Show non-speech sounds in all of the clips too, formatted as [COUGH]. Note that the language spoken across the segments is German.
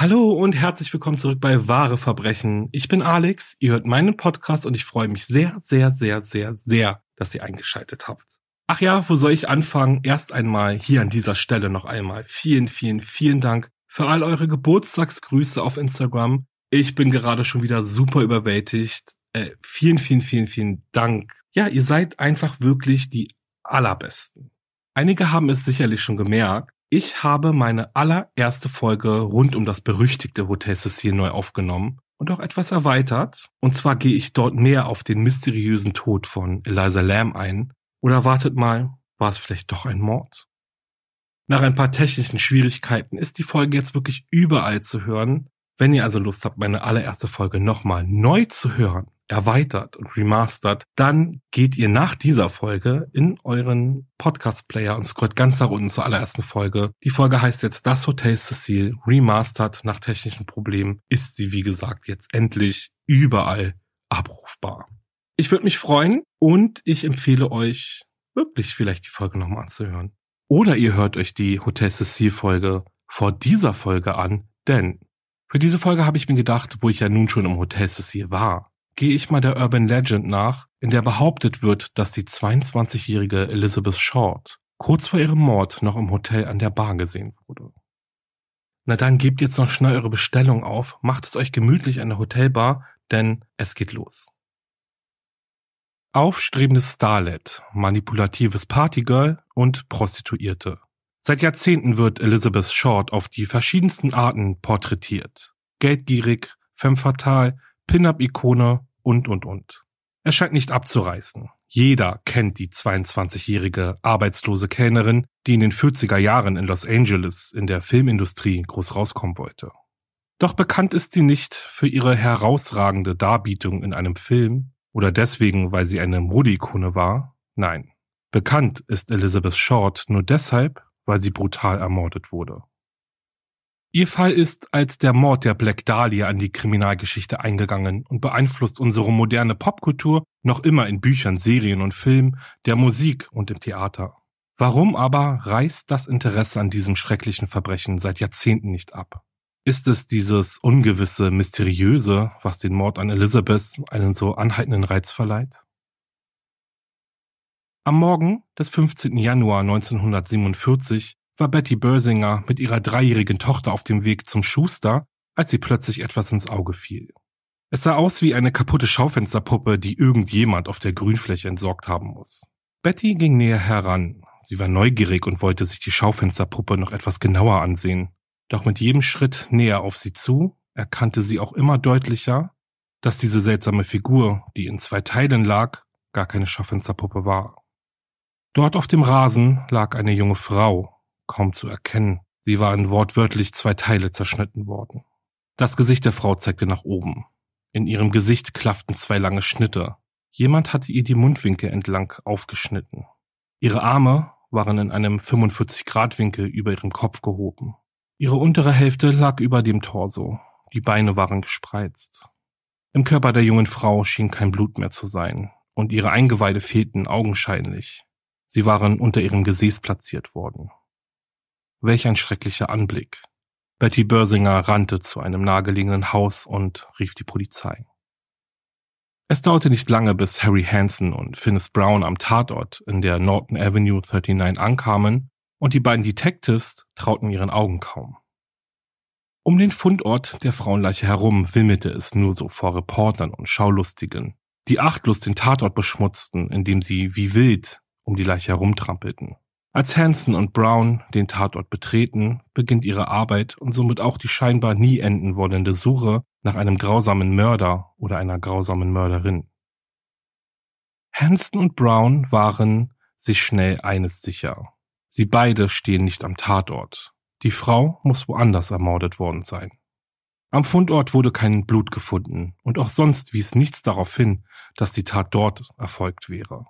Hallo und herzlich willkommen zurück bei Wahre Verbrechen. Ich bin Alex, ihr hört meinen Podcast und ich freue mich sehr, sehr, sehr, sehr, sehr, dass ihr eingeschaltet habt. Ach ja, wo soll ich anfangen? Erst einmal hier an dieser Stelle noch einmal vielen, vielen, vielen Dank für all eure Geburtstagsgrüße auf Instagram. Ich bin gerade schon wieder super überwältigt. Äh, vielen, vielen, vielen, vielen Dank. Ja, ihr seid einfach wirklich die allerbesten. Einige haben es sicherlich schon gemerkt. Ich habe meine allererste Folge rund um das berüchtigte Hotel Cecil neu aufgenommen und auch etwas erweitert. Und zwar gehe ich dort mehr auf den mysteriösen Tod von Eliza Lamb ein. Oder wartet mal, war es vielleicht doch ein Mord? Nach ein paar technischen Schwierigkeiten ist die Folge jetzt wirklich überall zu hören. Wenn ihr also Lust habt, meine allererste Folge nochmal neu zu hören, erweitert und remastert, dann geht ihr nach dieser Folge in euren Podcast-Player und scrollt ganz nach unten zur allerersten Folge. Die Folge heißt jetzt Das Hotel Cecil Remastered nach technischen Problemen. Ist sie, wie gesagt, jetzt endlich überall abrufbar. Ich würde mich freuen und ich empfehle euch wirklich vielleicht die Folge nochmal anzuhören. Oder ihr hört euch die Hotel Cecil Folge vor dieser Folge an, denn für diese Folge habe ich mir gedacht, wo ich ja nun schon im Hotel Cecil war, gehe ich mal der Urban Legend nach, in der behauptet wird, dass die 22-jährige Elizabeth Short kurz vor ihrem Mord noch im Hotel an der Bar gesehen wurde. Na dann gebt jetzt noch schnell eure Bestellung auf, macht es euch gemütlich an der Hotelbar, denn es geht los. Aufstrebendes Starlet, manipulatives Partygirl und Prostituierte. Seit Jahrzehnten wird Elizabeth Short auf die verschiedensten Arten porträtiert. Geldgierig, femme fatale, Pin-up-Ikone und, und, und. Es scheint nicht abzureißen. Jeder kennt die 22-jährige arbeitslose Kellnerin, die in den 40er Jahren in Los Angeles in der Filmindustrie groß rauskommen wollte. Doch bekannt ist sie nicht für ihre herausragende Darbietung in einem Film oder deswegen, weil sie eine Modeikone war. Nein. Bekannt ist Elizabeth Short nur deshalb, weil sie brutal ermordet wurde. Ihr Fall ist als der Mord der Black Dahlia an die Kriminalgeschichte eingegangen und beeinflusst unsere moderne Popkultur noch immer in Büchern, Serien und Filmen, der Musik und im Theater. Warum aber reißt das Interesse an diesem schrecklichen Verbrechen seit Jahrzehnten nicht ab? Ist es dieses ungewisse, mysteriöse, was den Mord an Elizabeth einen so anhaltenden Reiz verleiht? Am Morgen des 15. Januar 1947 war Betty Börsinger mit ihrer dreijährigen Tochter auf dem Weg zum Schuster, als sie plötzlich etwas ins Auge fiel. Es sah aus wie eine kaputte Schaufensterpuppe, die irgendjemand auf der Grünfläche entsorgt haben muss. Betty ging näher heran. Sie war neugierig und wollte sich die Schaufensterpuppe noch etwas genauer ansehen. Doch mit jedem Schritt näher auf sie zu, erkannte sie auch immer deutlicher, dass diese seltsame Figur, die in zwei Teilen lag, gar keine Schaufensterpuppe war. Dort auf dem Rasen lag eine junge Frau, kaum zu erkennen. Sie war in wortwörtlich zwei Teile zerschnitten worden. Das Gesicht der Frau zeigte nach oben. In ihrem Gesicht klafften zwei lange Schnitte. Jemand hatte ihr die Mundwinkel entlang aufgeschnitten. Ihre Arme waren in einem 45-Grad-Winkel über ihrem Kopf gehoben. Ihre untere Hälfte lag über dem Torso. Die Beine waren gespreizt. Im Körper der jungen Frau schien kein Blut mehr zu sein, und ihre Eingeweide fehlten augenscheinlich. Sie waren unter ihrem Gesäß platziert worden. Welch ein schrecklicher Anblick. Betty Börsinger rannte zu einem nahegelegenen Haus und rief die Polizei. Es dauerte nicht lange, bis Harry Hansen und Finnis Brown am Tatort in der Norton Avenue 39 ankamen und die beiden Detectives trauten ihren Augen kaum. Um den Fundort der Frauenleiche herum wimmelte es nur so vor Reportern und Schaulustigen, die achtlos den Tatort beschmutzten, indem sie wie wild um die Leiche herumtrampelten. Als Hansen und Brown den Tatort betreten, beginnt ihre Arbeit und somit auch die scheinbar nie enden wollende Suche nach einem grausamen Mörder oder einer grausamen Mörderin. Hansen und Brown waren sich schnell eines sicher. Sie beide stehen nicht am Tatort. Die Frau muss woanders ermordet worden sein. Am Fundort wurde kein Blut gefunden und auch sonst wies nichts darauf hin, dass die Tat dort erfolgt wäre.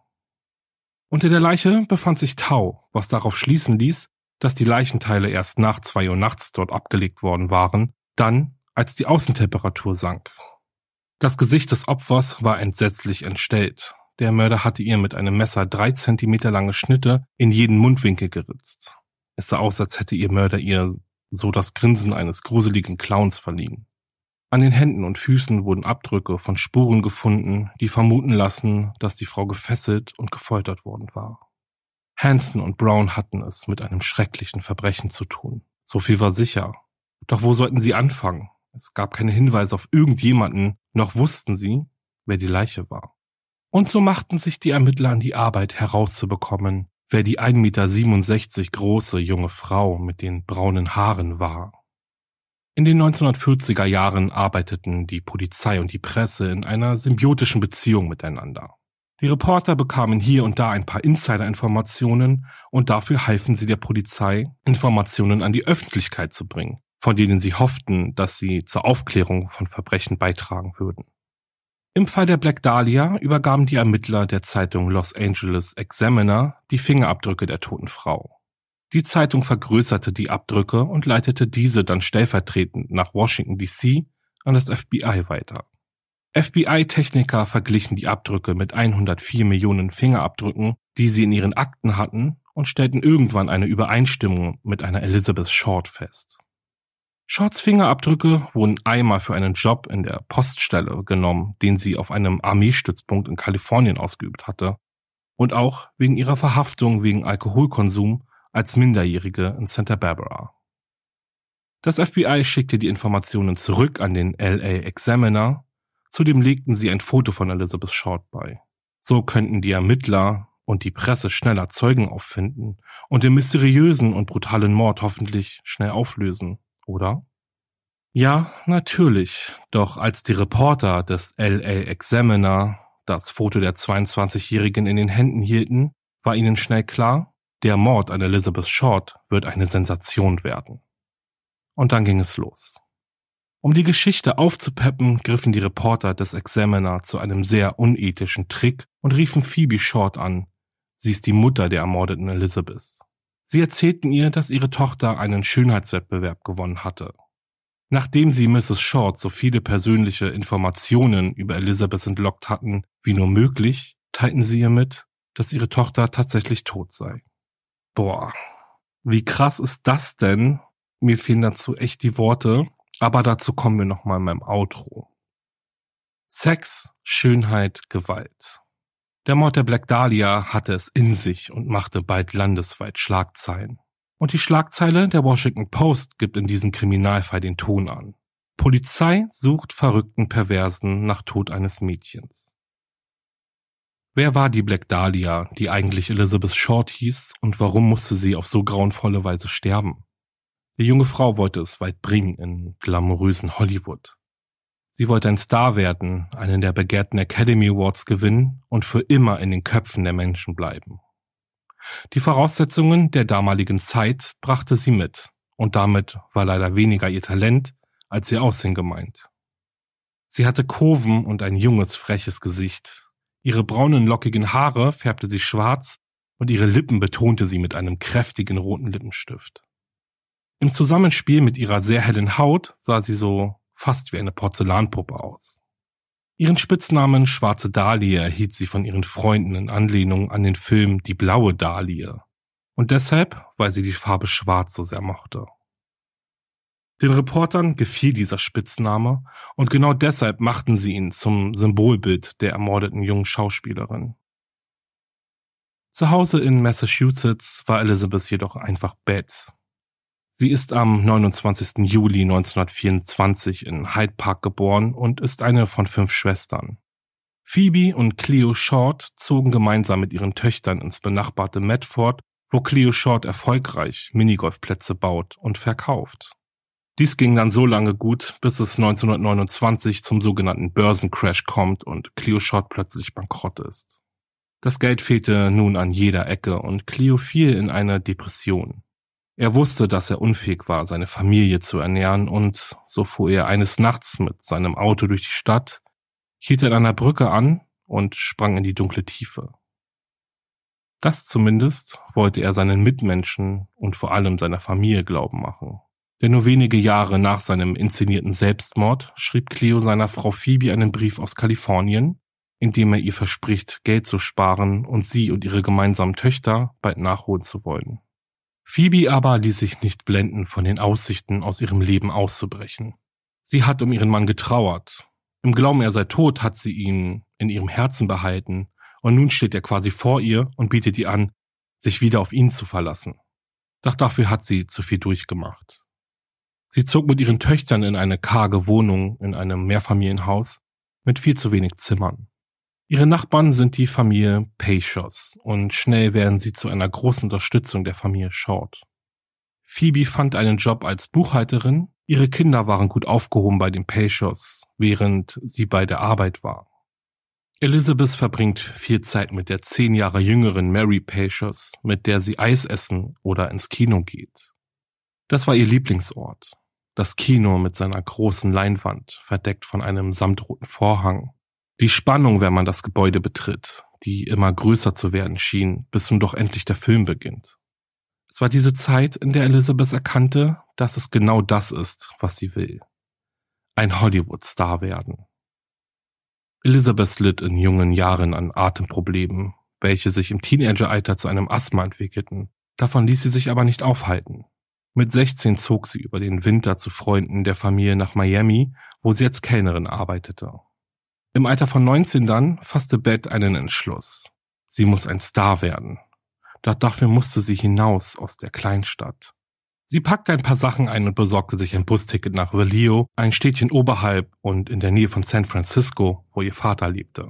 Unter der Leiche befand sich Tau, was darauf schließen ließ, dass die Leichenteile erst nach zwei Uhr nachts dort abgelegt worden waren, dann als die Außentemperatur sank. Das Gesicht des Opfers war entsetzlich entstellt. Der Mörder hatte ihr mit einem Messer drei Zentimeter lange Schnitte in jeden Mundwinkel geritzt. Es sah aus, als hätte ihr Mörder ihr so das Grinsen eines gruseligen Clowns verliehen. An den Händen und Füßen wurden Abdrücke von Spuren gefunden, die vermuten lassen, dass die Frau gefesselt und gefoltert worden war. Hanson und Brown hatten es mit einem schrecklichen Verbrechen zu tun. So viel war sicher. Doch wo sollten sie anfangen? Es gab keine Hinweise auf irgendjemanden, noch wussten sie, wer die Leiche war. Und so machten sich die Ermittler an die Arbeit herauszubekommen, wer die 1,67 Meter große junge Frau mit den braunen Haaren war. In den 1940er Jahren arbeiteten die Polizei und die Presse in einer symbiotischen Beziehung miteinander. Die Reporter bekamen hier und da ein paar Insider-Informationen und dafür halfen sie der Polizei, Informationen an die Öffentlichkeit zu bringen, von denen sie hofften, dass sie zur Aufklärung von Verbrechen beitragen würden. Im Fall der Black Dahlia übergaben die Ermittler der Zeitung Los Angeles Examiner die Fingerabdrücke der toten Frau. Die Zeitung vergrößerte die Abdrücke und leitete diese dann stellvertretend nach Washington DC an das FBI weiter. FBI-Techniker verglichen die Abdrücke mit 104 Millionen Fingerabdrücken, die sie in ihren Akten hatten, und stellten irgendwann eine Übereinstimmung mit einer Elizabeth Short fest. Shorts Fingerabdrücke wurden einmal für einen Job in der Poststelle genommen, den sie auf einem Armeestützpunkt in Kalifornien ausgeübt hatte, und auch wegen ihrer Verhaftung wegen Alkoholkonsum als Minderjährige in Santa Barbara. Das FBI schickte die Informationen zurück an den LA Examiner, zudem legten sie ein Foto von Elizabeth Short bei. So könnten die Ermittler und die Presse schneller Zeugen auffinden und den mysteriösen und brutalen Mord hoffentlich schnell auflösen, oder? Ja, natürlich. Doch als die Reporter des LA Examiner das Foto der 22-Jährigen in den Händen hielten, war ihnen schnell klar, der Mord an Elizabeth Short wird eine Sensation werden. Und dann ging es los. Um die Geschichte aufzupeppen, griffen die Reporter des Examiner zu einem sehr unethischen Trick und riefen Phoebe Short an. Sie ist die Mutter der ermordeten Elizabeth. Sie erzählten ihr, dass ihre Tochter einen Schönheitswettbewerb gewonnen hatte. Nachdem sie Mrs. Short so viele persönliche Informationen über Elizabeth entlockt hatten wie nur möglich, teilten sie ihr mit, dass ihre Tochter tatsächlich tot sei. Boah, wie krass ist das denn? Mir fehlen dazu echt die Worte, aber dazu kommen wir nochmal in meinem Outro. Sex, Schönheit, Gewalt. Der Mord der Black Dahlia hatte es in sich und machte bald landesweit Schlagzeilen. Und die Schlagzeile der Washington Post gibt in diesem Kriminalfall den Ton an. Polizei sucht verrückten Perversen nach Tod eines Mädchens. Wer war die Black Dahlia, die eigentlich Elizabeth Short hieß, und warum musste sie auf so grauenvolle Weise sterben? Die junge Frau wollte es weit bringen in glamourösen Hollywood. Sie wollte ein Star werden, einen der begehrten Academy Awards gewinnen und für immer in den Köpfen der Menschen bleiben. Die Voraussetzungen der damaligen Zeit brachte sie mit, und damit war leider weniger ihr Talent als ihr Aussehen gemeint. Sie hatte Kurven und ein junges, freches Gesicht, Ihre braunen lockigen Haare färbte sie schwarz und ihre Lippen betonte sie mit einem kräftigen roten Lippenstift. Im Zusammenspiel mit ihrer sehr hellen Haut sah sie so fast wie eine Porzellanpuppe aus. Ihren Spitznamen Schwarze Dahlie erhielt sie von ihren Freunden in Anlehnung an den Film Die blaue Dahlie. Und deshalb, weil sie die Farbe Schwarz so sehr mochte. Den Reportern gefiel dieser Spitzname und genau deshalb machten sie ihn zum Symbolbild der ermordeten jungen Schauspielerin. Zu Hause in Massachusetts war Elizabeth jedoch einfach Betts. Sie ist am 29. Juli 1924 in Hyde Park geboren und ist eine von fünf Schwestern. Phoebe und Cleo Short zogen gemeinsam mit ihren Töchtern ins benachbarte Medford, wo Cleo Short erfolgreich Minigolfplätze baut und verkauft. Dies ging dann so lange gut, bis es 1929 zum sogenannten Börsencrash kommt und Cleo Short plötzlich bankrott ist. Das Geld fehlte nun an jeder Ecke und Cleo fiel in eine Depression. Er wusste, dass er unfähig war, seine Familie zu ernähren und so fuhr er eines Nachts mit seinem Auto durch die Stadt, hielt an einer Brücke an und sprang in die dunkle Tiefe. Das zumindest wollte er seinen Mitmenschen und vor allem seiner Familie glauben machen. Denn nur wenige Jahre nach seinem inszenierten Selbstmord schrieb Cleo seiner Frau Phoebe einen Brief aus Kalifornien, in dem er ihr verspricht, Geld zu sparen und sie und ihre gemeinsamen Töchter bald nachholen zu wollen. Phoebe aber ließ sich nicht blenden von den Aussichten, aus ihrem Leben auszubrechen. Sie hat um ihren Mann getrauert. Im Glauben, er sei tot, hat sie ihn in ihrem Herzen behalten, und nun steht er quasi vor ihr und bietet ihr an, sich wieder auf ihn zu verlassen. Doch dafür hat sie zu viel durchgemacht. Sie zog mit ihren Töchtern in eine karge Wohnung in einem Mehrfamilienhaus mit viel zu wenig Zimmern. Ihre Nachbarn sind die Familie Peixos und schnell werden sie zu einer großen Unterstützung der Familie Short. Phoebe fand einen Job als Buchhalterin, ihre Kinder waren gut aufgehoben bei den Peixos, während sie bei der Arbeit war. Elizabeth verbringt viel Zeit mit der zehn Jahre jüngeren Mary Peixos, mit der sie Eis essen oder ins Kino geht. Das war ihr Lieblingsort. Das Kino mit seiner großen Leinwand, verdeckt von einem samtroten Vorhang. Die Spannung, wenn man das Gebäude betritt, die immer größer zu werden schien, bis nun doch endlich der Film beginnt. Es war diese Zeit, in der Elizabeth erkannte, dass es genau das ist, was sie will. Ein Hollywood-Star werden. Elizabeth litt in jungen Jahren an Atemproblemen, welche sich im Teenageralter zu einem Asthma entwickelten. Davon ließ sie sich aber nicht aufhalten. Mit 16 zog sie über den Winter zu Freunden der Familie nach Miami, wo sie als Kellnerin arbeitete. Im Alter von 19 dann fasste Beth einen Entschluss. Sie muss ein Star werden. Doch dafür musste sie hinaus aus der Kleinstadt. Sie packte ein paar Sachen ein und besorgte sich ein Busticket nach Vallejo, ein Städtchen oberhalb und in der Nähe von San Francisco, wo ihr Vater lebte.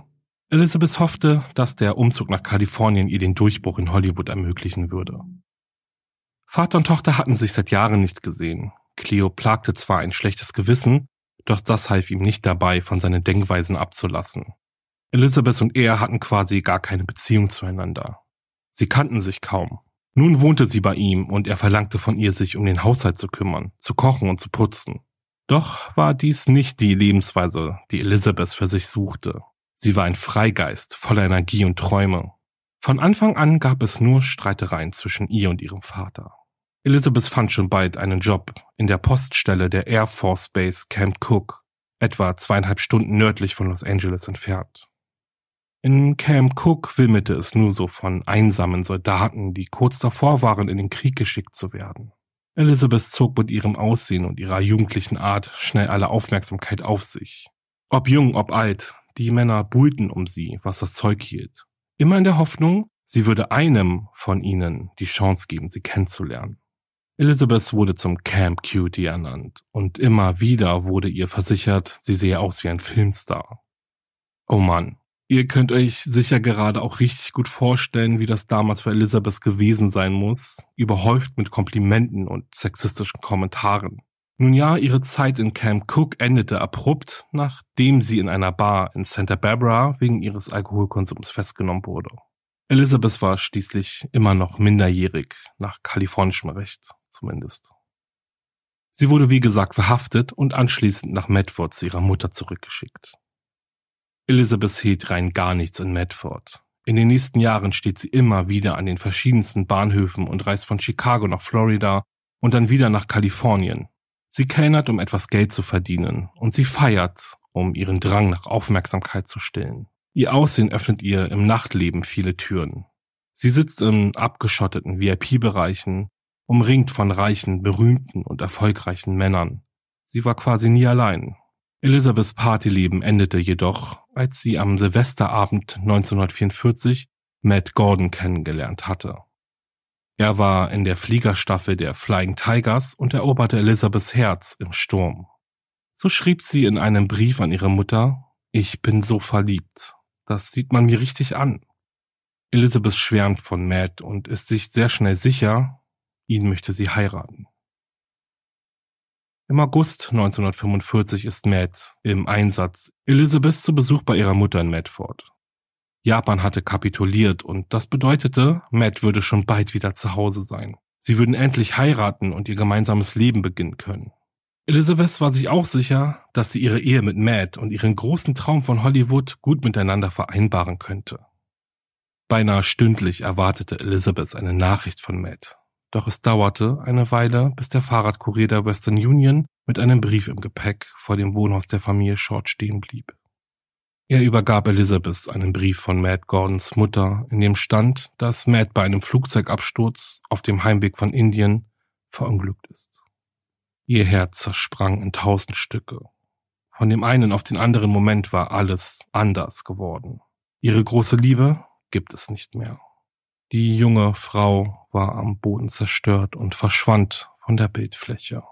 Elizabeth hoffte, dass der Umzug nach Kalifornien ihr den Durchbruch in Hollywood ermöglichen würde. Vater und Tochter hatten sich seit Jahren nicht gesehen. Cleo plagte zwar ein schlechtes Gewissen, doch das half ihm nicht dabei, von seinen Denkweisen abzulassen. Elizabeth und er hatten quasi gar keine Beziehung zueinander. Sie kannten sich kaum. Nun wohnte sie bei ihm und er verlangte von ihr, sich um den Haushalt zu kümmern, zu kochen und zu putzen. Doch war dies nicht die Lebensweise, die Elizabeth für sich suchte. Sie war ein Freigeist, voller Energie und Träume. Von Anfang an gab es nur Streitereien zwischen ihr und ihrem Vater. Elizabeth fand schon bald einen Job in der Poststelle der Air Force Base Camp Cook, etwa zweieinhalb Stunden nördlich von Los Angeles entfernt. In Camp Cook wimmelte es nur so von einsamen Soldaten, die kurz davor waren, in den Krieg geschickt zu werden. Elizabeth zog mit ihrem Aussehen und ihrer jugendlichen Art schnell alle Aufmerksamkeit auf sich. Ob jung, ob alt, die Männer buhlten um sie, was das Zeug hielt. Immer in der Hoffnung, sie würde einem von ihnen die Chance geben, sie kennenzulernen. Elizabeth wurde zum Camp Cutie ernannt und immer wieder wurde ihr versichert, sie sehe aus wie ein Filmstar. Oh Mann, ihr könnt euch sicher gerade auch richtig gut vorstellen, wie das damals für Elizabeth gewesen sein muss, überhäuft mit Komplimenten und sexistischen Kommentaren. Nun ja, ihre Zeit in Camp Cook endete abrupt, nachdem sie in einer Bar in Santa Barbara wegen ihres Alkoholkonsums festgenommen wurde. Elizabeth war schließlich immer noch minderjährig, nach kalifornischem Recht zumindest. Sie wurde wie gesagt verhaftet und anschließend nach Medford zu ihrer Mutter zurückgeschickt. Elizabeth hielt rein gar nichts in Medford. In den nächsten Jahren steht sie immer wieder an den verschiedensten Bahnhöfen und reist von Chicago nach Florida und dann wieder nach Kalifornien. Sie kellnert, um etwas Geld zu verdienen, und sie feiert, um ihren Drang nach Aufmerksamkeit zu stillen. Ihr Aussehen öffnet ihr im Nachtleben viele Türen. Sie sitzt in abgeschotteten VIP-Bereichen, umringt von reichen, berühmten und erfolgreichen Männern. Sie war quasi nie allein. Elizabeths Partyleben endete jedoch, als sie am Silvesterabend 1944 Matt Gordon kennengelernt hatte. Er war in der Fliegerstaffel der Flying Tigers und eroberte Elizabeths Herz im Sturm. So schrieb sie in einem Brief an ihre Mutter, ich bin so verliebt. Das sieht man mir richtig an. Elizabeth schwärmt von Matt und ist sich sehr schnell sicher, ihn möchte sie heiraten. Im August 1945 ist Matt im Einsatz Elizabeth zu Besuch bei ihrer Mutter in Medford. Japan hatte kapituliert und das bedeutete, Matt würde schon bald wieder zu Hause sein. Sie würden endlich heiraten und ihr gemeinsames Leben beginnen können. Elizabeth war sich auch sicher, dass sie ihre Ehe mit Matt und ihren großen Traum von Hollywood gut miteinander vereinbaren könnte. Beinahe stündlich erwartete Elizabeth eine Nachricht von Matt. Doch es dauerte eine Weile, bis der Fahrradkurier der Western Union mit einem Brief im Gepäck vor dem Wohnhaus der Familie Short stehen blieb. Er übergab Elizabeth einen Brief von Matt Gordons Mutter, in dem stand, dass Matt bei einem Flugzeugabsturz auf dem Heimweg von Indien verunglückt ist. Ihr Herz zersprang in tausend Stücke. Von dem einen auf den anderen Moment war alles anders geworden. Ihre große Liebe gibt es nicht mehr. Die junge Frau war am Boden zerstört und verschwand von der Bildfläche.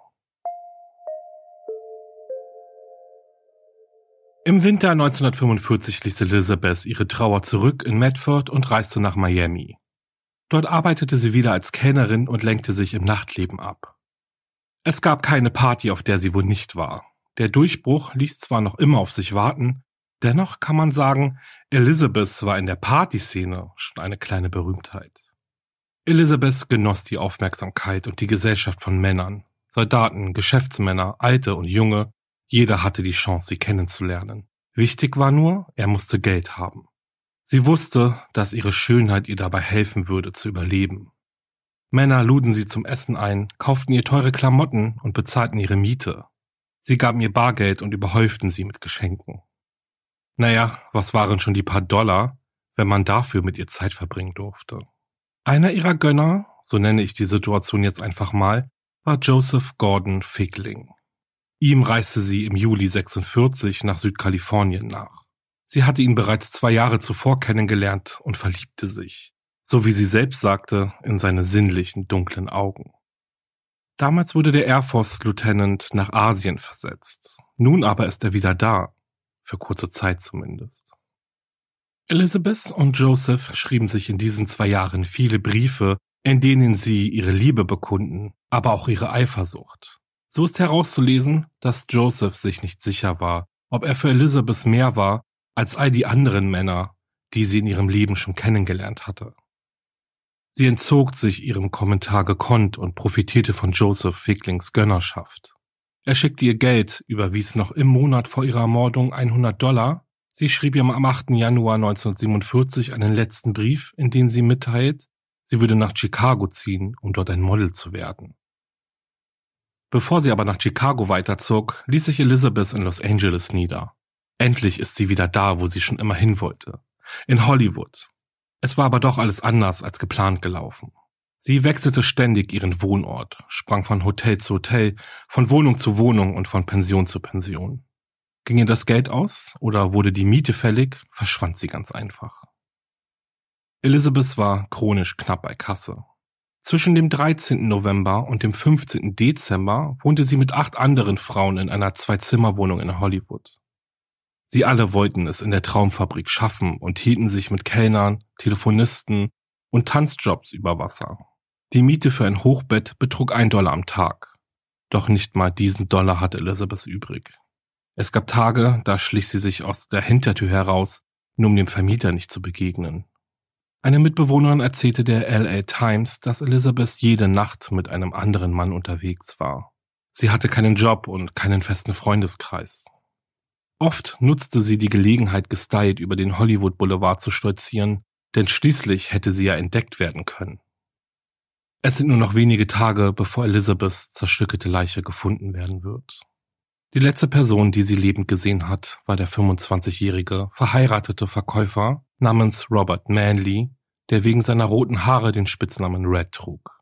Im Winter 1945 ließ Elizabeth ihre Trauer zurück in Medford und reiste nach Miami. Dort arbeitete sie wieder als Kellnerin und lenkte sich im Nachtleben ab. Es gab keine Party, auf der sie wohl nicht war. Der Durchbruch ließ zwar noch immer auf sich warten, dennoch kann man sagen, Elizabeth war in der Partyszene schon eine kleine Berühmtheit. Elizabeth genoss die Aufmerksamkeit und die Gesellschaft von Männern, Soldaten, Geschäftsmänner, alte und junge, jeder hatte die Chance, sie kennenzulernen. Wichtig war nur, er musste Geld haben. Sie wusste, dass ihre Schönheit ihr dabei helfen würde zu überleben. Männer luden sie zum Essen ein, kauften ihr teure Klamotten und bezahlten ihre Miete. Sie gaben ihr Bargeld und überhäuften sie mit Geschenken. Naja, was waren schon die paar Dollar, wenn man dafür mit ihr Zeit verbringen durfte? Einer ihrer Gönner, so nenne ich die Situation jetzt einfach mal, war Joseph Gordon Figling. Ihm reiste sie im Juli 46 nach Südkalifornien nach. Sie hatte ihn bereits zwei Jahre zuvor kennengelernt und verliebte sich, so wie sie selbst sagte, in seine sinnlichen, dunklen Augen. Damals wurde der Air Force Lieutenant nach Asien versetzt. Nun aber ist er wieder da für kurze Zeit zumindest. Elizabeth und Joseph schrieben sich in diesen zwei Jahren viele Briefe, in denen sie ihre Liebe bekunden, aber auch ihre Eifersucht. So ist herauszulesen, dass Joseph sich nicht sicher war, ob er für Elizabeth mehr war als all die anderen Männer, die sie in ihrem Leben schon kennengelernt hatte. Sie entzog sich ihrem Kommentar gekonnt und profitierte von Joseph Figlings Gönnerschaft. Er schickte ihr Geld, überwies noch im Monat vor ihrer Ermordung 100 Dollar. Sie schrieb ihm am 8. Januar 1947 einen letzten Brief, in dem sie mitteilt, sie würde nach Chicago ziehen, um dort ein Model zu werden. Bevor sie aber nach Chicago weiterzog, ließ sich Elizabeth in Los Angeles nieder. Endlich ist sie wieder da, wo sie schon immer hin wollte. In Hollywood. Es war aber doch alles anders als geplant gelaufen. Sie wechselte ständig ihren Wohnort, sprang von Hotel zu Hotel, von Wohnung zu Wohnung und von Pension zu Pension. Ging ihr das Geld aus oder wurde die Miete fällig, verschwand sie ganz einfach. Elizabeth war chronisch knapp bei Kasse. Zwischen dem 13. November und dem 15. Dezember wohnte sie mit acht anderen Frauen in einer Zwei-Zimmer-Wohnung in Hollywood. Sie alle wollten es in der Traumfabrik schaffen und hielten sich mit Kellnern, Telefonisten und Tanzjobs über Wasser. Die Miete für ein Hochbett betrug ein Dollar am Tag. Doch nicht mal diesen Dollar hatte Elizabeth übrig. Es gab Tage, da schlich sie sich aus der Hintertür heraus, nur um dem Vermieter nicht zu begegnen. Eine Mitbewohnerin erzählte der LA Times, dass Elizabeth jede Nacht mit einem anderen Mann unterwegs war. Sie hatte keinen Job und keinen festen Freundeskreis. Oft nutzte sie die Gelegenheit, gestylt über den Hollywood Boulevard zu stolzieren, denn schließlich hätte sie ja entdeckt werden können. Es sind nur noch wenige Tage, bevor Elizabeths zerstückelte Leiche gefunden werden wird. Die letzte Person, die sie lebend gesehen hat, war der 25-jährige verheiratete Verkäufer namens Robert Manley, der wegen seiner roten Haare den Spitznamen Red trug.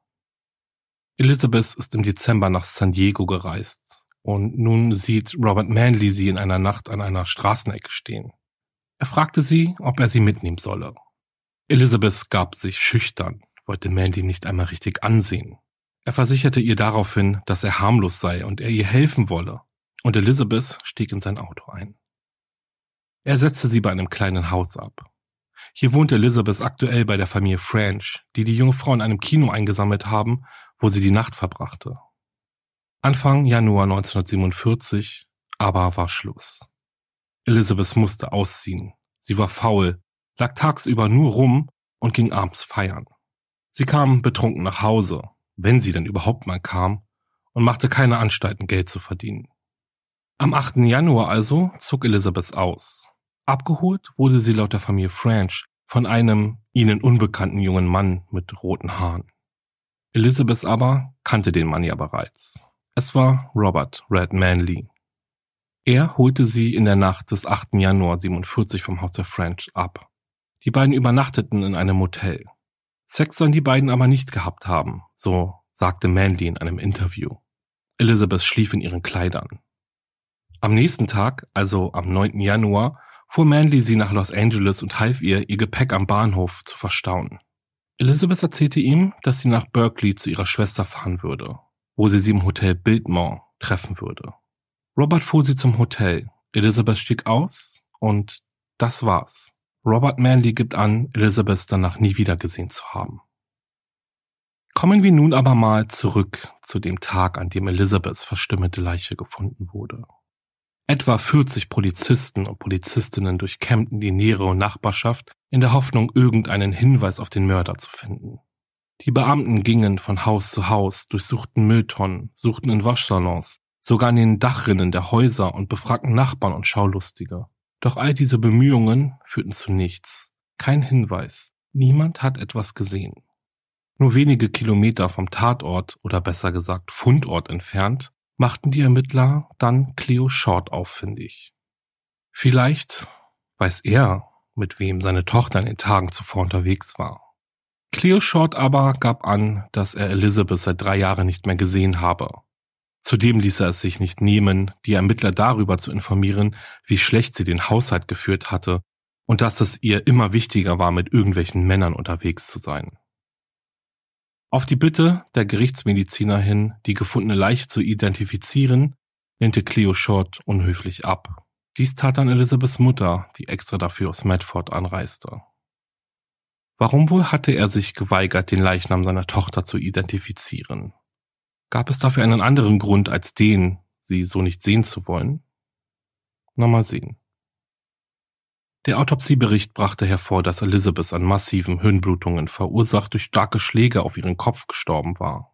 Elizabeth ist im Dezember nach San Diego gereist und nun sieht Robert Manley sie in einer Nacht an einer Straßenecke stehen. Er fragte sie, ob er sie mitnehmen solle. Elizabeth gab sich schüchtern, wollte Mandy nicht einmal richtig ansehen. Er versicherte ihr daraufhin, dass er harmlos sei und er ihr helfen wolle, und Elizabeth stieg in sein Auto ein. Er setzte sie bei einem kleinen Haus ab. Hier wohnte Elizabeth aktuell bei der Familie French, die die junge Frau in einem Kino eingesammelt haben, wo sie die Nacht verbrachte. Anfang Januar 1947 aber war Schluss. Elizabeth musste ausziehen. Sie war faul, lag tagsüber nur rum und ging abends feiern. Sie kam betrunken nach Hause, wenn sie denn überhaupt mal kam, und machte keine Anstalten, Geld zu verdienen. Am 8. Januar also zog Elizabeth aus. Abgeholt wurde sie laut der Familie French von einem ihnen unbekannten jungen Mann mit roten Haaren. Elizabeth aber kannte den Mann ja bereits. Es war Robert Red Manley. Er holte sie in der Nacht des 8. Januar 47 vom Haus der French ab. Die beiden übernachteten in einem Motel. Sex sollen die beiden aber nicht gehabt haben, so sagte Manley in einem Interview. Elizabeth schlief in ihren Kleidern. Am nächsten Tag, also am 9. Januar, fuhr Manley sie nach Los Angeles und half ihr, ihr Gepäck am Bahnhof zu verstauen. Elizabeth erzählte ihm, dass sie nach Berkeley zu ihrer Schwester fahren würde, wo sie sie im Hotel Biltmore treffen würde. Robert fuhr sie zum Hotel. Elizabeth stieg aus und das war's. Robert Manley gibt an, Elizabeth danach nie wieder gesehen zu haben. Kommen wir nun aber mal zurück zu dem Tag, an dem Elizabeths verstümmelte Leiche gefunden wurde. Etwa 40 Polizisten und Polizistinnen durchkämmten die nähere Nachbarschaft in der Hoffnung, irgendeinen Hinweis auf den Mörder zu finden. Die Beamten gingen von Haus zu Haus, durchsuchten Mülltonnen, suchten in Waschsalons, sogar in den Dachrinnen der Häuser und befragten Nachbarn und Schaulustige. Doch all diese Bemühungen führten zu nichts. Kein Hinweis. Niemand hat etwas gesehen. Nur wenige Kilometer vom Tatort oder besser gesagt Fundort entfernt machten die Ermittler dann Cleo Short auffindig. Vielleicht weiß er, mit wem seine Tochter in den Tagen zuvor unterwegs war. Cleo Short aber gab an, dass er Elizabeth seit drei Jahren nicht mehr gesehen habe Zudem ließ er es sich nicht nehmen, die Ermittler darüber zu informieren, wie schlecht sie den Haushalt geführt hatte und dass es ihr immer wichtiger war, mit irgendwelchen Männern unterwegs zu sein. Auf die Bitte der Gerichtsmediziner hin, die gefundene Leiche zu identifizieren, lehnte Cleo Short unhöflich ab. Dies tat dann Elizabeths Mutter, die extra dafür aus Medford anreiste. Warum wohl hatte er sich geweigert, den Leichnam seiner Tochter zu identifizieren? Gab es dafür einen anderen Grund als den, sie so nicht sehen zu wollen? Na mal sehen. Der Autopsiebericht brachte hervor, dass Elizabeth an massiven Hirnblutungen verursacht durch starke Schläge auf ihren Kopf gestorben war.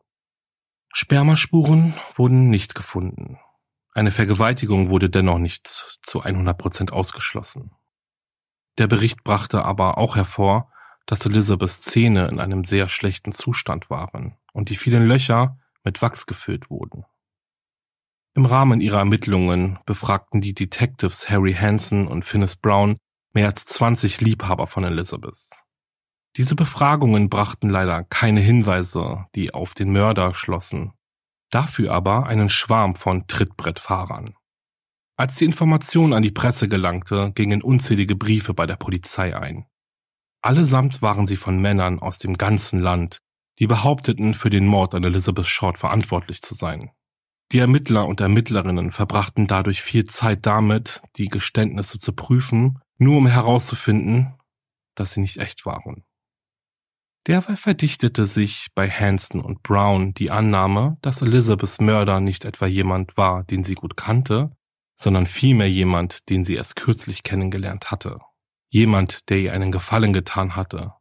Spermaspuren wurden nicht gefunden. Eine Vergewaltigung wurde dennoch nicht zu 100 Prozent ausgeschlossen. Der Bericht brachte aber auch hervor, dass Elizabeths Zähne in einem sehr schlechten Zustand waren und die vielen Löcher, mit Wachs gefüllt wurden. Im Rahmen ihrer Ermittlungen befragten die Detectives Harry Hansen und Finnis Brown mehr als 20 Liebhaber von Elizabeth. Diese Befragungen brachten leider keine Hinweise, die auf den Mörder schlossen, dafür aber einen Schwarm von Trittbrettfahrern. Als die Information an die Presse gelangte, gingen unzählige Briefe bei der Polizei ein. Allesamt waren sie von Männern aus dem ganzen Land, die behaupteten, für den Mord an Elizabeth Short verantwortlich zu sein. Die Ermittler und Ermittlerinnen verbrachten dadurch viel Zeit damit, die Geständnisse zu prüfen, nur um herauszufinden, dass sie nicht echt waren. Derweil verdichtete sich bei Hanson und Brown die Annahme, dass Elizabeths Mörder nicht etwa jemand war, den sie gut kannte, sondern vielmehr jemand, den sie erst kürzlich kennengelernt hatte. Jemand, der ihr einen Gefallen getan hatte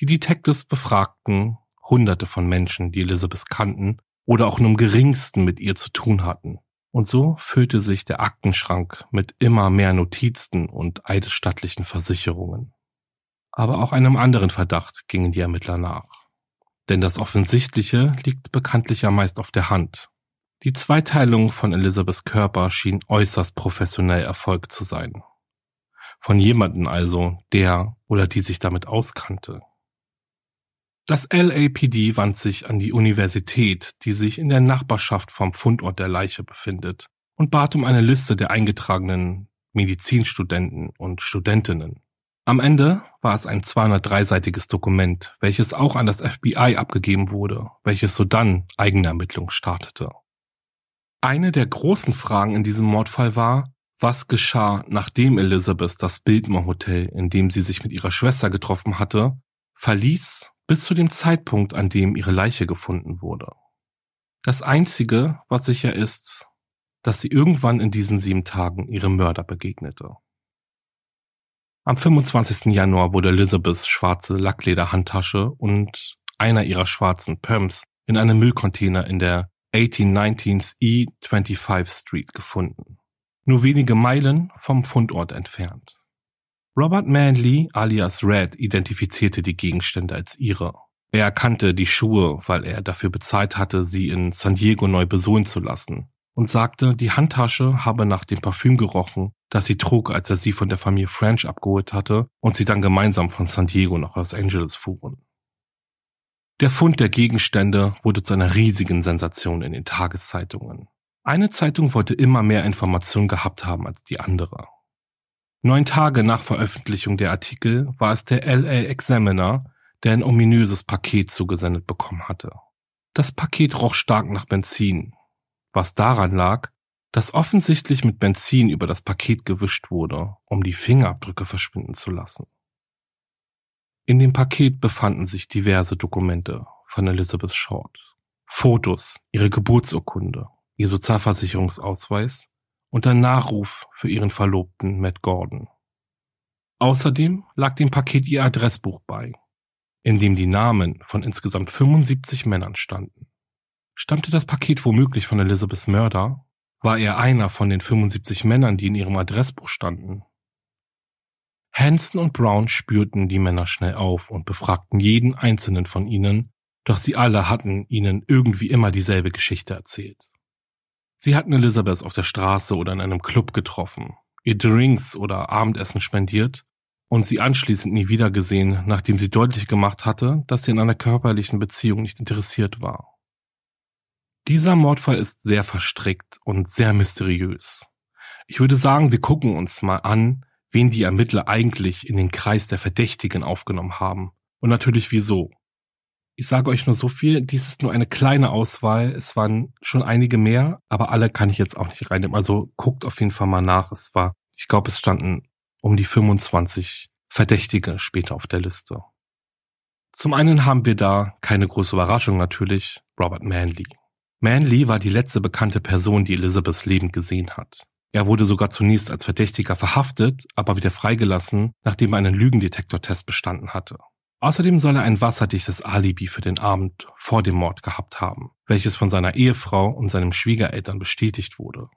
die Detectives befragten hunderte von Menschen, die Elizabeth kannten oder auch nur im geringsten mit ihr zu tun hatten. Und so füllte sich der Aktenschrank mit immer mehr Notizen und eidesstattlichen Versicherungen. Aber auch einem anderen Verdacht gingen die Ermittler nach. Denn das Offensichtliche liegt bekanntlich ja meist auf der Hand. Die Zweiteilung von Elizabeths Körper schien äußerst professionell erfolgt zu sein. Von jemanden also, der oder die sich damit auskannte. Das LAPD wand sich an die Universität, die sich in der Nachbarschaft vom Fundort der Leiche befindet, und bat um eine Liste der eingetragenen Medizinstudenten und Studentinnen. Am Ende war es ein 203-seitiges Dokument, welches auch an das FBI abgegeben wurde, welches sodann eigene Ermittlungen startete. Eine der großen Fragen in diesem Mordfall war, was geschah, nachdem Elizabeth das Biltmore Hotel, in dem sie sich mit ihrer Schwester getroffen hatte, verließ bis zu dem Zeitpunkt, an dem ihre Leiche gefunden wurde. Das Einzige, was sicher ist, dass sie irgendwann in diesen sieben Tagen ihrem Mörder begegnete. Am 25. Januar wurde Elizabeths schwarze Lacklederhandtasche und einer ihrer schwarzen Pumps in einem Müllcontainer in der 1819th E25 Street gefunden, nur wenige Meilen vom Fundort entfernt. Robert Manley alias Red identifizierte die Gegenstände als ihre. Er erkannte die Schuhe, weil er dafür bezahlt hatte, sie in San Diego neu besohlen zu lassen und sagte, die Handtasche habe nach dem Parfüm gerochen, das sie trug, als er sie von der Familie French abgeholt hatte und sie dann gemeinsam von San Diego nach Los Angeles fuhren. Der Fund der Gegenstände wurde zu einer riesigen Sensation in den Tageszeitungen. Eine Zeitung wollte immer mehr Informationen gehabt haben als die andere. Neun Tage nach Veröffentlichung der Artikel war es der LA Examiner, der ein ominöses Paket zugesendet bekommen hatte. Das Paket roch stark nach Benzin, was daran lag, dass offensichtlich mit Benzin über das Paket gewischt wurde, um die Fingerabdrücke verschwinden zu lassen. In dem Paket befanden sich diverse Dokumente von Elizabeth Short. Fotos, ihre Geburtsurkunde, ihr Sozialversicherungsausweis und ein Nachruf für ihren Verlobten Matt Gordon. Außerdem lag dem Paket ihr Adressbuch bei, in dem die Namen von insgesamt 75 Männern standen. Stammte das Paket womöglich von Elizabeths Mörder? War er einer von den 75 Männern, die in ihrem Adressbuch standen? Hanson und Brown spürten die Männer schnell auf und befragten jeden einzelnen von ihnen, doch sie alle hatten ihnen irgendwie immer dieselbe Geschichte erzählt. Sie hatten Elizabeth auf der Straße oder in einem Club getroffen, ihr Drinks oder Abendessen spendiert und sie anschließend nie wiedergesehen, nachdem sie deutlich gemacht hatte, dass sie in einer körperlichen Beziehung nicht interessiert war. Dieser Mordfall ist sehr verstrickt und sehr mysteriös. Ich würde sagen, wir gucken uns mal an, wen die Ermittler eigentlich in den Kreis der Verdächtigen aufgenommen haben. Und natürlich wieso. Ich sage euch nur so viel, dies ist nur eine kleine Auswahl. Es waren schon einige mehr, aber alle kann ich jetzt auch nicht reinnehmen. Also guckt auf jeden Fall mal nach. Es war, ich glaube, es standen um die 25 Verdächtige später auf der Liste. Zum einen haben wir da keine große Überraschung natürlich, Robert Manley. Manley war die letzte bekannte Person, die Elizabeths Leben gesehen hat. Er wurde sogar zunächst als Verdächtiger verhaftet, aber wieder freigelassen, nachdem er einen Lügendetektortest bestanden hatte. Außerdem soll er ein wasserdichtes Alibi für den Abend vor dem Mord gehabt haben, welches von seiner Ehefrau und seinem Schwiegereltern bestätigt wurde.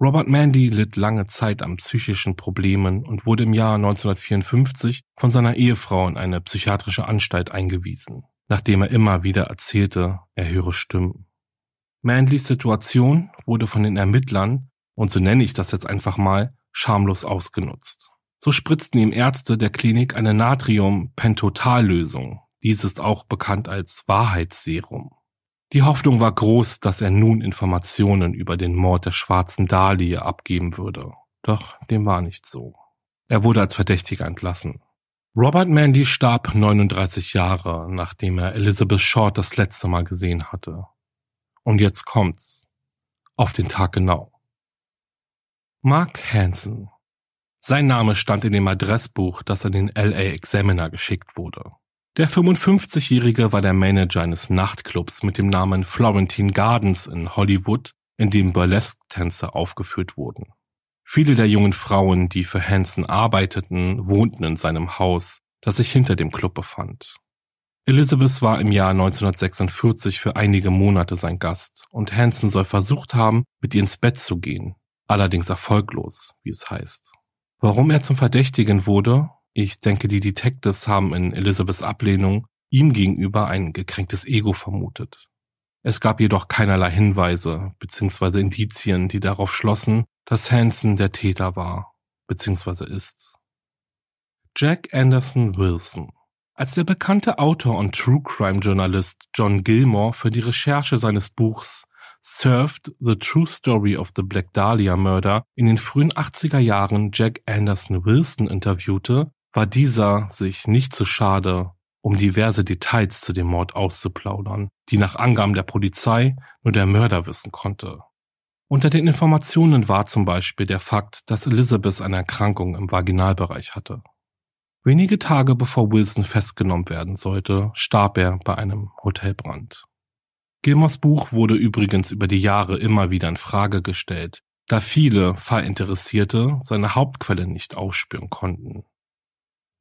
Robert Mandy litt lange Zeit an psychischen Problemen und wurde im Jahr 1954 von seiner Ehefrau in eine psychiatrische Anstalt eingewiesen, nachdem er immer wieder erzählte, er höre Stimmen. Manleys Situation wurde von den Ermittlern, und so nenne ich das jetzt einfach mal, schamlos ausgenutzt. So spritzten ihm Ärzte der Klinik eine Natrium-Pentotal-Lösung. Dies ist auch bekannt als Wahrheitsserum. Die Hoffnung war groß, dass er nun Informationen über den Mord der schwarzen Dahlia abgeben würde. Doch dem war nicht so. Er wurde als Verdächtiger entlassen. Robert Mandy starb 39 Jahre, nachdem er Elizabeth Short das letzte Mal gesehen hatte. Und jetzt kommt's. Auf den Tag genau. Mark Hansen. Sein Name stand in dem Adressbuch, das an den LA Examiner geschickt wurde. Der 55-Jährige war der Manager eines Nachtclubs mit dem Namen Florentine Gardens in Hollywood, in dem Burlesque-Tänze aufgeführt wurden. Viele der jungen Frauen, die für Hansen arbeiteten, wohnten in seinem Haus, das sich hinter dem Club befand. Elizabeth war im Jahr 1946 für einige Monate sein Gast und Hansen soll versucht haben, mit ihr ins Bett zu gehen, allerdings erfolglos, wie es heißt. Warum er zum Verdächtigen wurde? Ich denke, die Detectives haben in Elizabeths Ablehnung ihm gegenüber ein gekränktes Ego vermutet. Es gab jedoch keinerlei Hinweise bzw. Indizien, die darauf schlossen, dass Hansen der Täter war bzw. ist. Jack Anderson Wilson als der bekannte Autor und True Crime Journalist John Gilmore für die Recherche seines Buchs Served The True Story of the Black Dahlia Murder in den frühen 80er Jahren Jack Anderson Wilson interviewte, war dieser sich nicht zu schade, um diverse Details zu dem Mord auszuplaudern, die nach Angaben der Polizei nur der Mörder wissen konnte. Unter den Informationen war zum Beispiel der Fakt, dass Elizabeth eine Erkrankung im Vaginalbereich hatte. Wenige Tage bevor Wilson festgenommen werden sollte, starb er bei einem Hotelbrand. Gilmores Buch wurde übrigens über die Jahre immer wieder in Frage gestellt, da viele Fallinteressierte seine Hauptquelle nicht ausspüren konnten.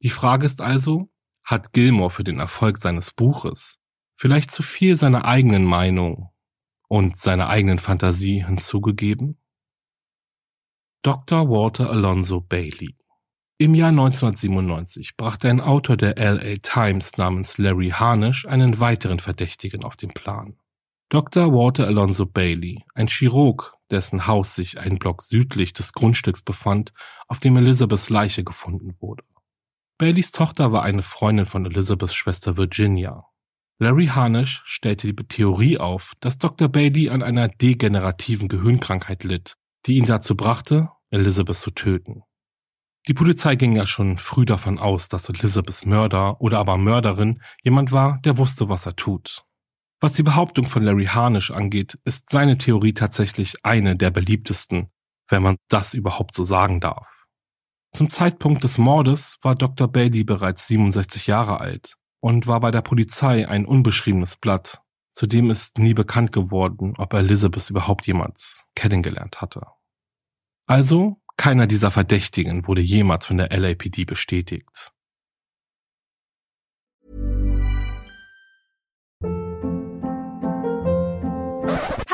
Die Frage ist also, hat Gilmore für den Erfolg seines Buches vielleicht zu viel seiner eigenen Meinung und seiner eigenen Fantasie hinzugegeben? Dr. Walter Alonso Bailey im Jahr 1997 brachte ein Autor der LA Times namens Larry Harnisch einen weiteren Verdächtigen auf den Plan. Dr. Walter Alonso Bailey, ein Chirurg, dessen Haus sich einen Block südlich des Grundstücks befand, auf dem Elizabeths Leiche gefunden wurde. Baileys Tochter war eine Freundin von Elizabeths Schwester Virginia. Larry Harnisch stellte die Theorie auf, dass Dr. Bailey an einer degenerativen Gehirnkrankheit litt, die ihn dazu brachte, Elizabeth zu töten. Die Polizei ging ja schon früh davon aus, dass Elizabeths Mörder oder aber Mörderin jemand war, der wusste, was er tut. Was die Behauptung von Larry Harnisch angeht, ist seine Theorie tatsächlich eine der beliebtesten, wenn man das überhaupt so sagen darf. Zum Zeitpunkt des Mordes war Dr. Bailey bereits 67 Jahre alt und war bei der Polizei ein unbeschriebenes Blatt. Zudem ist nie bekannt geworden, ob Elizabeth überhaupt jemals kennengelernt hatte. Also keiner dieser Verdächtigen wurde jemals von der LAPD bestätigt.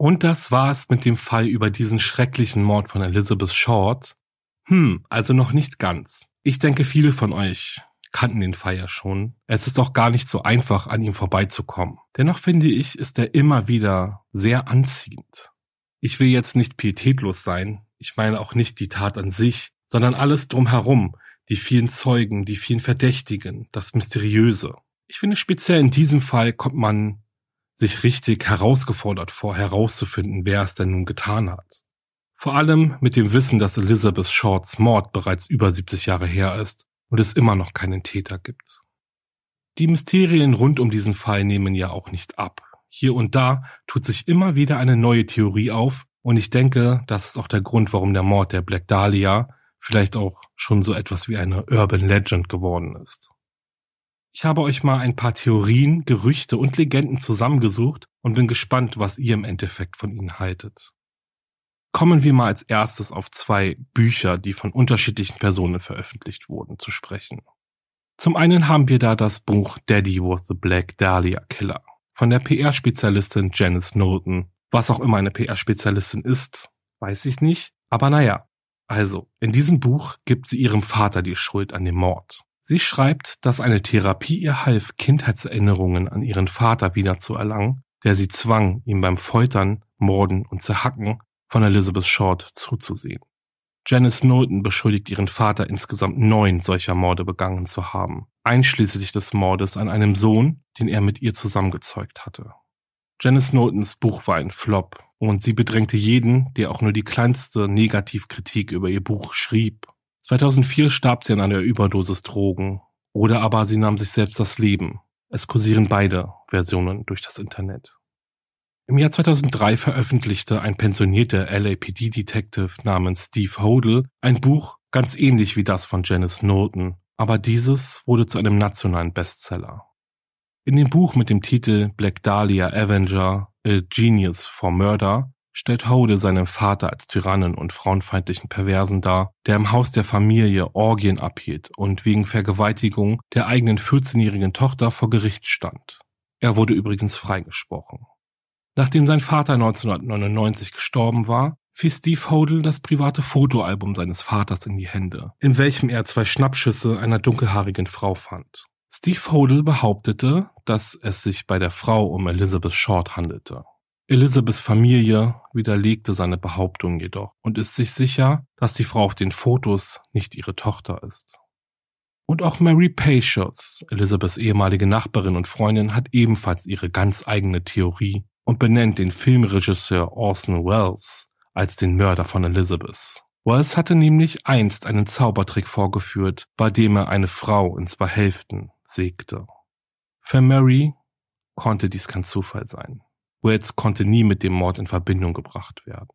Und das war's mit dem Fall über diesen schrecklichen Mord von Elizabeth Short. Hm, also noch nicht ganz. Ich denke, viele von euch kannten den Fall ja schon. Es ist auch gar nicht so einfach, an ihm vorbeizukommen. Dennoch finde ich, ist er immer wieder sehr anziehend. Ich will jetzt nicht pietätlos sein, ich meine auch nicht die Tat an sich, sondern alles drumherum, die vielen Zeugen, die vielen Verdächtigen, das Mysteriöse. Ich finde speziell in diesem Fall kommt man sich richtig herausgefordert vor, herauszufinden, wer es denn nun getan hat. Vor allem mit dem Wissen, dass Elizabeth Shorts Mord bereits über 70 Jahre her ist und es immer noch keinen Täter gibt. Die Mysterien rund um diesen Fall nehmen ja auch nicht ab. Hier und da tut sich immer wieder eine neue Theorie auf und ich denke, das ist auch der Grund, warum der Mord der Black Dahlia vielleicht auch schon so etwas wie eine Urban Legend geworden ist. Ich habe euch mal ein paar Theorien, Gerüchte und Legenden zusammengesucht und bin gespannt, was ihr im Endeffekt von ihnen haltet. Kommen wir mal als erstes auf zwei Bücher, die von unterschiedlichen Personen veröffentlicht wurden, zu sprechen. Zum einen haben wir da das Buch Daddy was the Black Dahlia Killer von der PR-Spezialistin Janice Knowlton. Was auch immer eine PR-Spezialistin ist, weiß ich nicht. Aber naja, also, in diesem Buch gibt sie ihrem Vater die Schuld an dem Mord. Sie schreibt, dass eine Therapie ihr half, Kindheitserinnerungen an ihren Vater wiederzuerlangen, der sie zwang, ihm beim Foltern, Morden und Zerhacken von Elizabeth Short zuzusehen. Janice Knowlton beschuldigt ihren Vater insgesamt neun solcher Morde begangen zu haben einschließlich des Mordes an einem Sohn, den er mit ihr zusammengezeugt hatte. Janice Knowltons Buch war ein Flop und sie bedrängte jeden, der auch nur die kleinste Negativkritik über ihr Buch schrieb. 2004 starb sie an einer Überdosis Drogen oder aber sie nahm sich selbst das Leben. Es kursieren beide Versionen durch das Internet. Im Jahr 2003 veröffentlichte ein pensionierter LAPD-Detective namens Steve Hodel ein Buch ganz ähnlich wie das von Janice Knowlton, aber dieses wurde zu einem nationalen Bestseller. In dem Buch mit dem Titel Black Dahlia Avenger, A Genius for Murder stellt Hode seinen Vater als Tyrannen und frauenfeindlichen Perversen dar, der im Haus der Familie Orgien abhielt und wegen Vergewaltigung der eigenen 14-jährigen Tochter vor Gericht stand. Er wurde übrigens freigesprochen. Nachdem sein Vater 1999 gestorben war, fiel Steve Hodel das private Fotoalbum seines Vaters in die Hände, in welchem er zwei Schnappschüsse einer dunkelhaarigen Frau fand. Steve Hodel behauptete, dass es sich bei der Frau um Elizabeth Short handelte. Elizabeths Familie widerlegte seine Behauptung jedoch und ist sich sicher, dass die Frau auf den Fotos nicht ihre Tochter ist. Und auch Mary Patience, Elizabeths ehemalige Nachbarin und Freundin, hat ebenfalls ihre ganz eigene Theorie und benennt den Filmregisseur Orson Welles als den Mörder von Elizabeth. Wells hatte nämlich einst einen Zaubertrick vorgeführt, bei dem er eine Frau in zwei Hälften sägte. Für Mary konnte dies kein Zufall sein. Wells konnte nie mit dem Mord in Verbindung gebracht werden.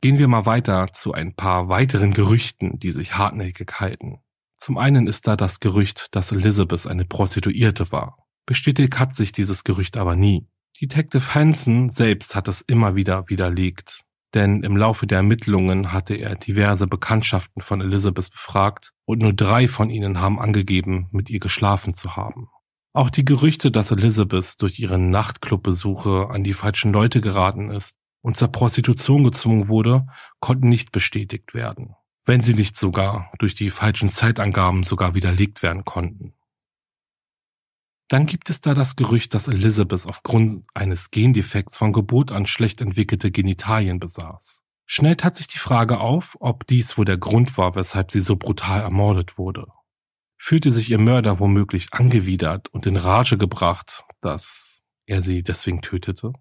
Gehen wir mal weiter zu ein paar weiteren Gerüchten, die sich hartnäckig halten. Zum einen ist da das Gerücht, dass Elizabeth eine Prostituierte war. Bestätigt hat sich dieses Gerücht aber nie. Detective Hansen selbst hat es immer wieder widerlegt, denn im Laufe der Ermittlungen hatte er diverse Bekanntschaften von Elizabeth befragt und nur drei von ihnen haben angegeben, mit ihr geschlafen zu haben. Auch die Gerüchte, dass Elizabeth durch ihre Nachtclubbesuche an die falschen Leute geraten ist und zur Prostitution gezwungen wurde, konnten nicht bestätigt werden, wenn sie nicht sogar durch die falschen Zeitangaben sogar widerlegt werden konnten. Dann gibt es da das Gerücht, dass Elizabeth aufgrund eines Gendefekts von Geburt an schlecht entwickelte Genitalien besaß. Schnell tat sich die Frage auf, ob dies wohl der Grund war, weshalb sie so brutal ermordet wurde. Fühlte sich ihr Mörder womöglich angewidert und in Rage gebracht, dass er sie deswegen tötete?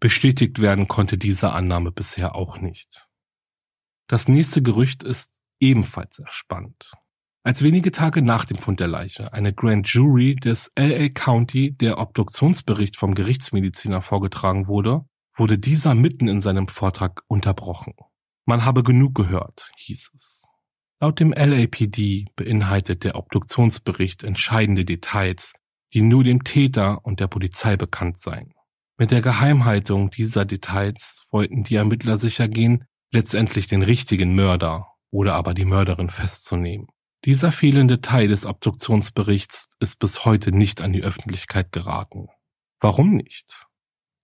Bestätigt werden konnte diese Annahme bisher auch nicht. Das nächste Gerücht ist ebenfalls sehr spannend. Als wenige Tage nach dem Fund der Leiche eine Grand Jury des LA County der Obduktionsbericht vom Gerichtsmediziner vorgetragen wurde, wurde dieser mitten in seinem Vortrag unterbrochen. Man habe genug gehört, hieß es. Laut dem LAPD beinhaltet der Obduktionsbericht entscheidende Details, die nur dem Täter und der Polizei bekannt seien. Mit der Geheimhaltung dieser Details wollten die Ermittler sicher gehen, letztendlich den richtigen Mörder oder aber die Mörderin festzunehmen. Dieser fehlende Teil des Obduktionsberichts ist bis heute nicht an die Öffentlichkeit geraten. Warum nicht?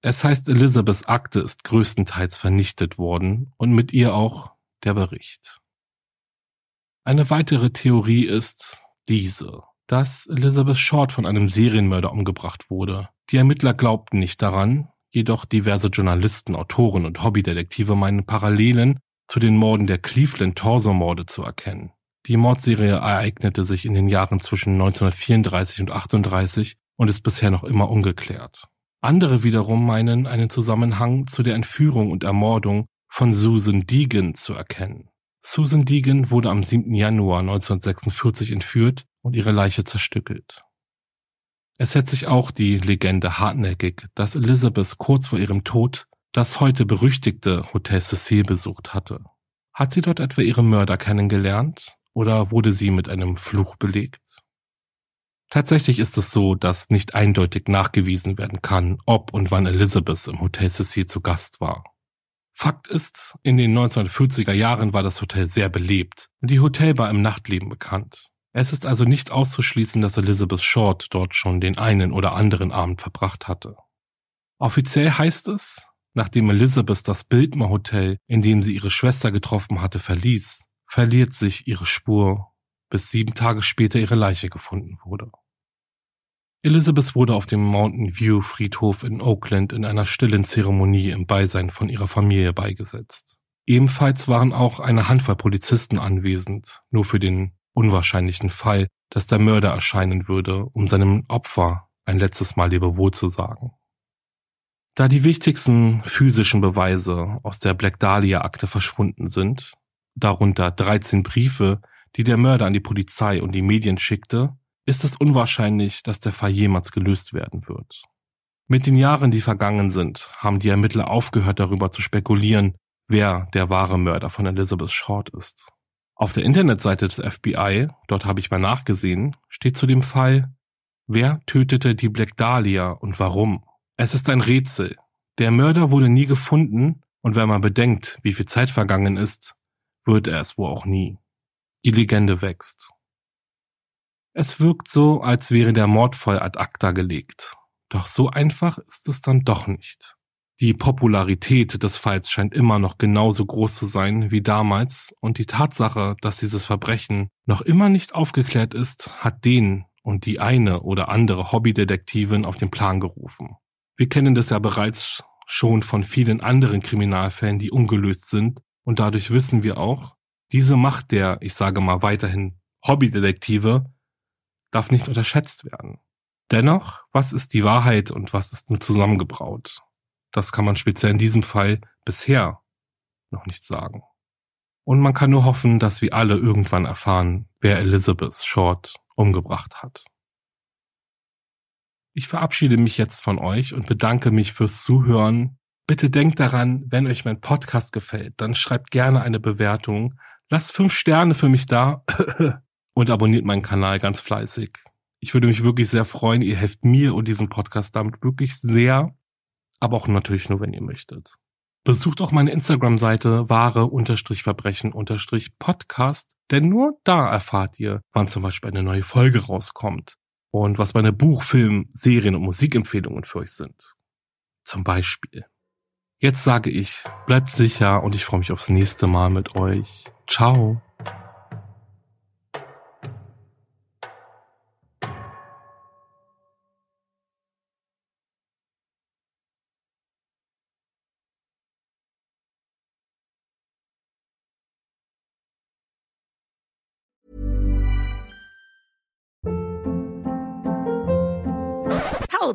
Es heißt, Elizabeths Akte ist größtenteils vernichtet worden und mit ihr auch der Bericht. Eine weitere Theorie ist diese, dass Elizabeth Short von einem Serienmörder umgebracht wurde. Die Ermittler glaubten nicht daran, jedoch diverse Journalisten, Autoren und Hobbydetektive meinen Parallelen zu den Morden der Cleveland Torso-Morde zu erkennen. Die Mordserie ereignete sich in den Jahren zwischen 1934 und 38 und ist bisher noch immer ungeklärt. Andere wiederum meinen einen Zusammenhang zu der Entführung und Ermordung von Susan Deegan zu erkennen. Susan Deegan wurde am 7. Januar 1946 entführt und ihre Leiche zerstückelt. Es hält sich auch die Legende hartnäckig, dass Elizabeth kurz vor ihrem Tod das heute berüchtigte Hotel Cecil besucht hatte. Hat sie dort etwa ihre Mörder kennengelernt oder wurde sie mit einem Fluch belegt? Tatsächlich ist es so, dass nicht eindeutig nachgewiesen werden kann, ob und wann Elizabeth im Hotel Cecil zu Gast war. Fakt ist, in den 1940er Jahren war das Hotel sehr belebt und die Hotelbar im Nachtleben bekannt. Es ist also nicht auszuschließen, dass Elizabeth Short dort schon den einen oder anderen Abend verbracht hatte. Offiziell heißt es, nachdem Elizabeth das Bildmer Hotel, in dem sie ihre Schwester getroffen hatte, verließ, verliert sich ihre Spur, bis sieben Tage später ihre Leiche gefunden wurde. Elizabeth wurde auf dem Mountain View Friedhof in Oakland in einer stillen Zeremonie im Beisein von ihrer Familie beigesetzt. Ebenfalls waren auch eine Handvoll Polizisten anwesend, nur für den unwahrscheinlichen Fall, dass der Mörder erscheinen würde, um seinem Opfer ein letztes Mal Lebewohl zu sagen. Da die wichtigsten physischen Beweise aus der Black Dahlia Akte verschwunden sind, darunter 13 Briefe, die der Mörder an die Polizei und die Medien schickte, ist es unwahrscheinlich, dass der Fall jemals gelöst werden wird. Mit den Jahren, die vergangen sind, haben die Ermittler aufgehört darüber zu spekulieren, wer der wahre Mörder von Elizabeth Short ist. Auf der Internetseite des FBI, dort habe ich mal nachgesehen, steht zu dem Fall, Wer tötete die Black Dahlia und warum? Es ist ein Rätsel. Der Mörder wurde nie gefunden und wenn man bedenkt, wie viel Zeit vergangen ist, wird er es wohl auch nie. Die Legende wächst. Es wirkt so, als wäre der Mordfall ad acta gelegt. Doch so einfach ist es dann doch nicht. Die Popularität des Falls scheint immer noch genauso groß zu sein wie damals und die Tatsache, dass dieses Verbrechen noch immer nicht aufgeklärt ist, hat den und die eine oder andere Hobbydetektivin auf den Plan gerufen. Wir kennen das ja bereits schon von vielen anderen Kriminalfällen, die ungelöst sind und dadurch wissen wir auch, diese Macht der, ich sage mal weiterhin Hobbydetektive, darf nicht unterschätzt werden. Dennoch, was ist die Wahrheit und was ist nur zusammengebraut? Das kann man speziell in diesem Fall bisher noch nicht sagen. Und man kann nur hoffen, dass wir alle irgendwann erfahren, wer Elizabeth Short umgebracht hat. Ich verabschiede mich jetzt von euch und bedanke mich fürs Zuhören. Bitte denkt daran, wenn euch mein Podcast gefällt, dann schreibt gerne eine Bewertung, lasst fünf Sterne für mich da [COUGHS] und abonniert meinen Kanal ganz fleißig. Ich würde mich wirklich sehr freuen. Ihr helft mir und diesem Podcast damit wirklich sehr aber auch natürlich nur, wenn ihr möchtet. Besucht auch meine Instagram-Seite wahre-verbrechen-podcast, denn nur da erfahrt ihr, wann zum Beispiel eine neue Folge rauskommt und was meine Buch-, Film-, Serien- und Musikempfehlungen für euch sind. Zum Beispiel. Jetzt sage ich, bleibt sicher und ich freue mich aufs nächste Mal mit euch. Ciao.